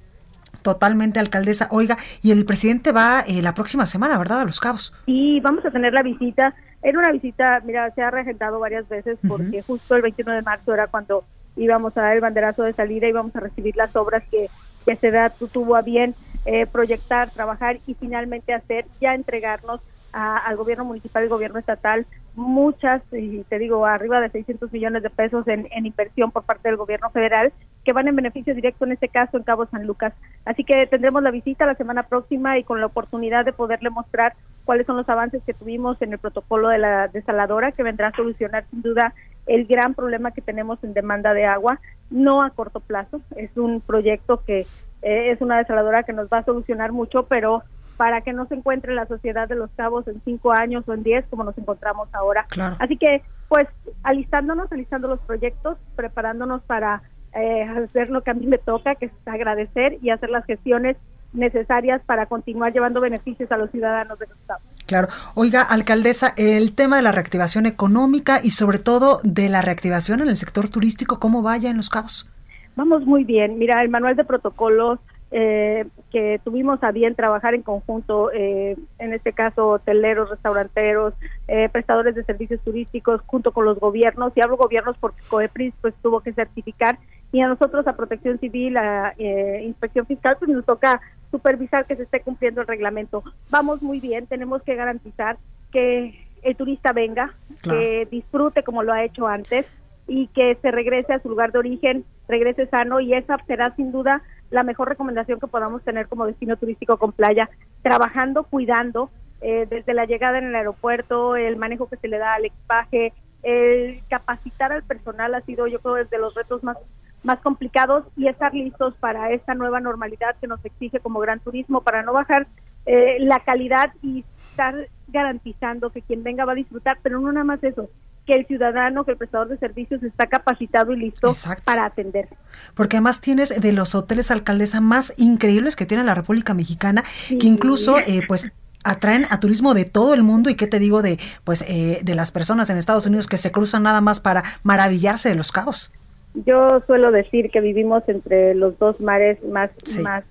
Totalmente, alcaldesa. Oiga, y el presidente va eh, la próxima semana, ¿verdad? A Los Cabos. Sí, vamos a tener la visita. Era una visita, mira, se ha regentado varias veces porque justo el 21 de marzo era cuando íbamos a dar el banderazo de salida y íbamos a recibir las obras que que da tuvo a bien eh, proyectar, trabajar y finalmente hacer, ya entregarnos al gobierno municipal y gobierno estatal muchas, y te digo, arriba de 600 millones de pesos en, inversión por parte del gobierno federal, que van en beneficio directo, en este caso, en Cabo San Lucas. Así que tendremos la visita la semana próxima y con la oportunidad de poderle mostrar cuáles son los avances que tuvimos en el protocolo de la desaladora, que vendrá a solucionar sin duda el gran problema que tenemos en demanda de agua, no a corto plazo, es un proyecto que eh, es una desaladora que nos va a solucionar mucho, pero para que no se encuentre la sociedad de los cabos en cinco años o en diez como nos encontramos ahora. Así que, pues, alistándonos, alistando los proyectos, preparándonos para eh, hacer lo que a mí me toca, que es agradecer y hacer las gestiones necesarias para continuar llevando beneficios a los ciudadanos de los estados. Claro. Oiga, alcaldesa, el tema de la reactivación económica y sobre todo de la reactivación en el sector turístico, ¿cómo vaya en Los Cabos? Vamos muy bien. Mira, el manual de protocolos eh, que tuvimos a bien trabajar en conjunto, eh, en este caso hoteleros, restauranteros, eh, prestadores de servicios turísticos, junto con los gobiernos, y hablo gobiernos porque COEPRIS pues tuvo que certificar, y a nosotros, a Protección Civil, a Inspección Fiscal, pues nos toca supervisar que se esté cumpliendo el reglamento. Vamos muy bien, tenemos que garantizar que el turista venga, que disfrute como lo ha hecho antes, y que se regrese a su lugar de origen, regrese sano y esa será sin duda la mejor recomendación que podamos tener como destino turístico con playa, trabajando, cuidando eh, desde la llegada en el aeropuerto, el manejo que se le da al equipaje, el capacitar al personal ha sido yo creo desde los retos más más complicados y estar listos para esta nueva normalidad que nos exige como gran turismo para no bajar eh, la calidad y estar garantizando que quien venga va a disfrutar, pero no nada más eso, que el ciudadano, que el prestador de servicios está capacitado y listo para atender. Porque además tienes de los hoteles alcaldesa más increíbles que tiene la República Mexicana, que incluso eh, pues atraen a turismo de todo el mundo y qué te digo de pues eh, de las personas en Estados Unidos que se cruzan nada más para maravillarse de los cabos. Yo suelo decir que vivimos entre los dos mares más, más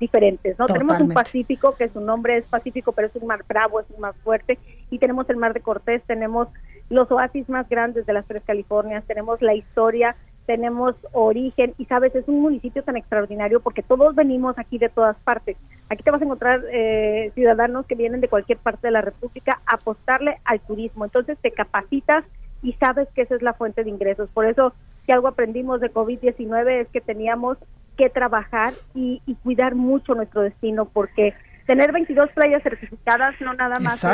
diferentes, ¿no? Tenemos un Pacífico que su nombre es Pacífico, pero es un mar bravo, es un mar fuerte, y tenemos el mar de Cortés, tenemos los oasis más grandes de las tres Californias, tenemos la historia, tenemos origen y sabes, es un municipio tan extraordinario porque todos venimos aquí de todas partes. Aquí te vas a encontrar eh, ciudadanos que vienen de cualquier parte de la República a apostarle al turismo. Entonces te capacitas y sabes que esa es la fuente de ingresos. Por eso, si algo aprendimos de COVID-19 es que teníamos que trabajar y, cuidar mucho nuestro destino, porque tener 22 playas certificadas no nada más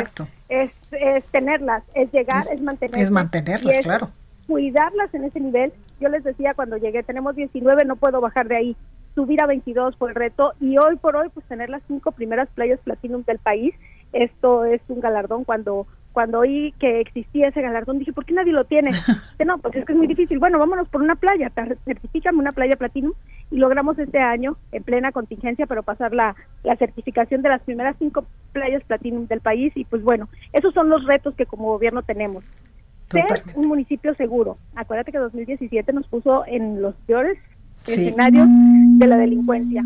Es, es, tenerlas, es llegar, es, mantenerlas. Es mantenerlas, claro. Cuidarlas en ese nivel. Yo les decía cuando llegué, tenemos 19, no puedo bajar de ahí subir a 22 fue el reto y hoy por hoy pues tener las cinco primeras playas Platinum del país, esto es un galardón cuando cuando oí que existía ese galardón dije, ¿por qué nadie lo tiene? no, pues es que es muy difícil. Bueno, vámonos por una playa, certifícame una playa Platinum y logramos este año en plena contingencia pero pasar la, la certificación de las primeras cinco playas Platinum del país y pues bueno, esos son los retos que como gobierno tenemos. Ser un municipio seguro. Acuérdate que 2017 nos puso en los peores escenarios de la delincuencia.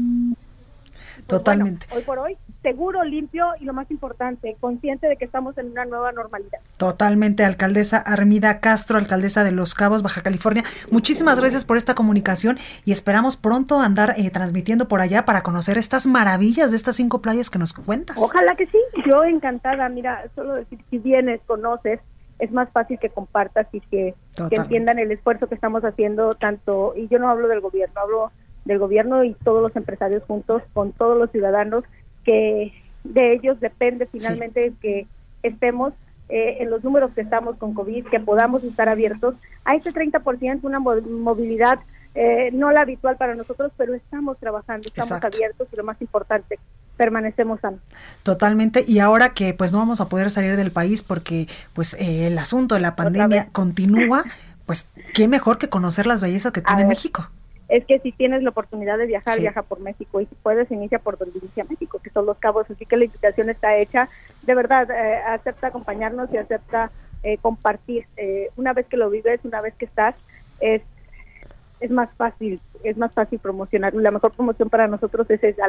Pues Totalmente. hoy por hoy, seguro, limpio y lo más importante, consciente de que estamos en una nueva normalidad. Totalmente, alcaldesa Armida Castro, alcaldesa de Los Cabos, Baja California. Muchísimas gracias por esta comunicación y esperamos pronto andar eh, transmitiendo por allá para conocer estas maravillas de estas cinco playas que nos cuentas. Ojalá que sí, yo encantada. Mira, solo decir, si vienes, conoces, es más fácil que compartas y que, entiendan el esfuerzo que estamos haciendo tanto, y yo no hablo del gobierno, hablo del gobierno y todos los empresarios juntos con todos los ciudadanos que de ellos depende finalmente que estemos eh, en los números que estamos con COVID, que podamos estar abiertos a ese 30%, una movilidad eh, no la habitual para nosotros, pero estamos trabajando, estamos abiertos y lo más importante, permanecemos sanos. Totalmente. Y ahora que pues no vamos a poder salir del país porque pues eh, el asunto de la pandemia continúa, pues qué mejor que conocer las bellezas que tiene México. Es que si tienes la oportunidad de viajar, viaja por México y si puedes inicia por donde inicia México, que son los cabos. Así que la invitación está hecha. De verdad, eh, acepta acompañarnos y acepta eh, compartir. una vez que lo vives, una vez que estás, es es más fácil, es más fácil promocionar. La mejor promoción para nosotros es esa,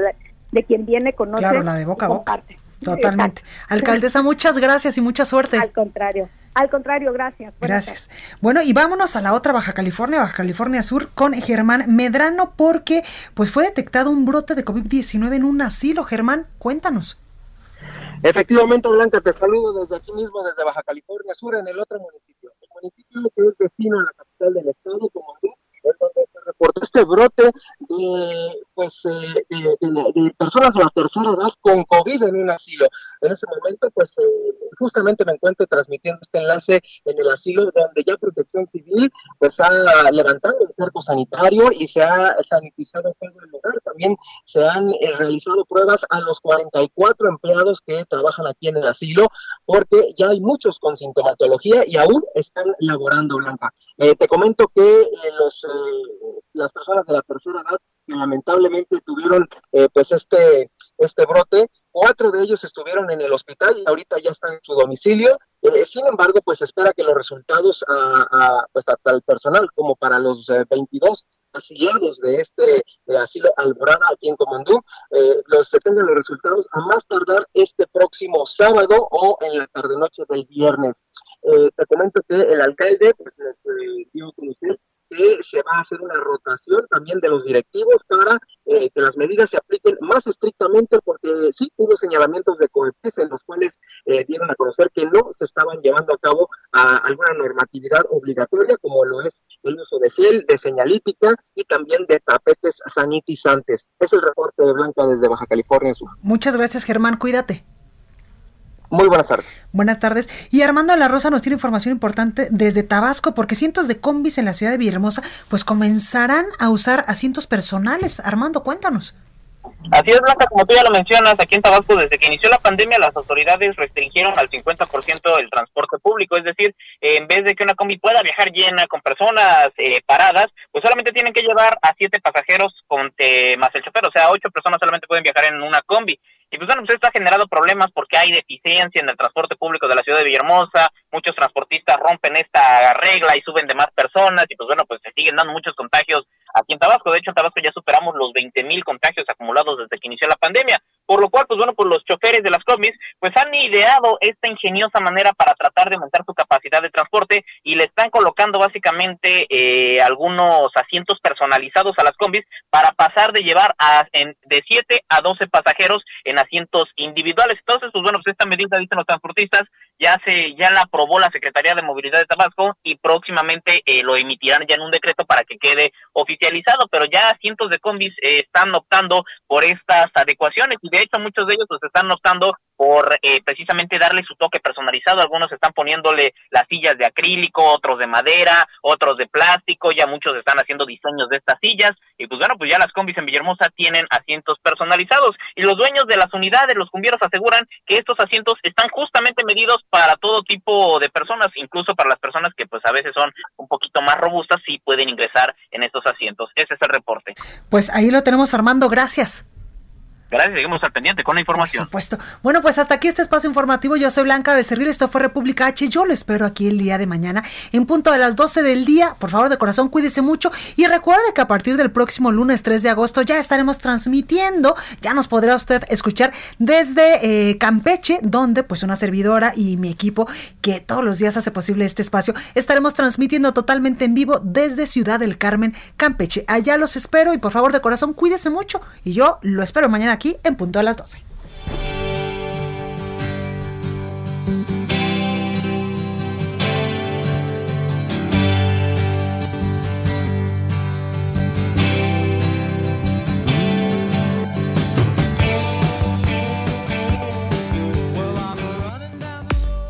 de quien viene, conoce. Claro, la de boca a boca. Totalmente. Alcaldesa, muchas gracias y mucha suerte. Al contrario. Al contrario, gracias. gracias. Bueno, y vámonos a la otra Baja California, Baja California Sur, con Germán Medrano, porque pues fue detectado un brote de COVID-19 en un asilo. Germán, cuéntanos. Efectivamente, Blanca, te saludo desde aquí mismo, desde Baja California Sur, en el otro municipio. El municipio que es vecino a la capital del estado, como es donde se reportó este brote de, pues, eh, de, personas de la tercera edad con COVID en un asilo. En ese momento, pues, eh, justamente me encuentro transmitiendo este enlace en el asilo donde ya Protección Civil, pues, ha levantado el cerco sanitario y se ha sanitizado todo el lugar. También se han eh, realizado pruebas a los 44 empleados que trabajan aquí en el asilo, porque ya hay muchos con sintomatología y aún están laborando, Blanca. te comento que los las personas de la tercera edad que lamentablemente tuvieron eh, pues este, este brote, cuatro de ellos estuvieron en el hospital y ahorita ya están en su domicilio. Eh, sin embargo, pues espera que los resultados a, pues hasta el personal como para los 22 eh, afiliados de este asilo Alborada aquí en Comandú, los que tengan los resultados a más tardar este próximo sábado o en la tarde noche del viernes. te comento que el alcalde pues, nos dio a conocer que se va a hacer una rotación también de los directivos para eh, que las medidas se apliquen más estrictamente, porque sí hubo señalamientos de COEPES en los cuales eh, dieron a conocer que no se estaban llevando a cabo a alguna normatividad obligatoria, como lo es el uso de gel, de señalítica y también de tapetes sanitizantes. Es el reporte de Blanca desde Baja California Sur. Muchas gracias, Germán. Cuídate. Muy buenas tardes. Buenas tardes. Y Armando La Rosa nos tiene información importante desde Tabasco, porque cientos de combis en la ciudad de Villahermosa pues comenzarán a usar asientos personales. Armando, cuéntanos. Así es, Blanca, como tú ya lo mencionas, aquí en Tabasco, desde que inició la pandemia, las autoridades restringieron al 50% el transporte público, es decir, en vez de que una combi pueda viajar llena con personas eh, paradas, pues solamente tienen que llevar a siete pasajeros con eh, más el chofer, o sea, ocho personas solamente pueden viajar en una combi. Y pues bueno, pues esto ha generado problemas porque hay deficiencia en el transporte público de la ciudad de Villahermosa, muchos transportistas rompen esta regla y suben de más personas y pues bueno, pues se siguen dando muchos contagios aquí en Tabasco. De hecho, en Tabasco ya superamos los 20 mil contagios acumulados desde que inició la pandemia. por lo cual, pues bueno, pues los choferes de las combis, pues han ideado esta ingeniosa manera para tratar de aumentar su capacidad de transporte y le están colocando básicamente eh, algunos asientos personalizados a las combis para pasar de llevar a, en, de 7 a 12 pasajeros en asientos individuales. Entonces, pues bueno, pues esta medida, dicen los transportistas, ya se ya la aprobó la Secretaría de Movilidad de Tabasco y próximamente eh, lo emitirán ya en un decreto para que quede oficializado, pero ya cientos de combis eh, están optando por estas adecuaciones y de hecho muchos de ellos pues están optando por eh, precisamente darle su toque personalizado. Algunos están poniéndole las sillas de acrílico, otros de madera, otros de plástico, ya muchos están haciendo diseños de estas sillas y pues bueno, pues ya las combis en Villahermosa tienen asientos personalizados y los dueños de las unidades, los cumbieros aseguran que estos asientos están justamente medidos para todo tipo de personas, incluso para las personas que pues a veces son un poquito más robustas y pueden ingresar en estos asientos. Ese es el reporte. Pues ahí lo tenemos Armando, gracias. Gracias, seguimos al pendiente con la información. Por supuesto. Bueno, pues hasta aquí este espacio informativo. Yo soy Blanca Becerril, esto fue República H. Yo lo espero aquí el día de mañana en punto de las 12 del día. Por favor, de corazón, cuídese mucho y recuerde que a partir del próximo lunes 3 de agosto ya estaremos transmitiendo, ya nos podrá usted escuchar desde eh, Campeche, donde pues una servidora y mi equipo que todos los días hace posible este espacio, estaremos transmitiendo totalmente en vivo desde Ciudad del Carmen, Campeche. Allá los espero y por favor, de corazón, cuídese mucho y yo lo espero mañana aquí en punto a las 12.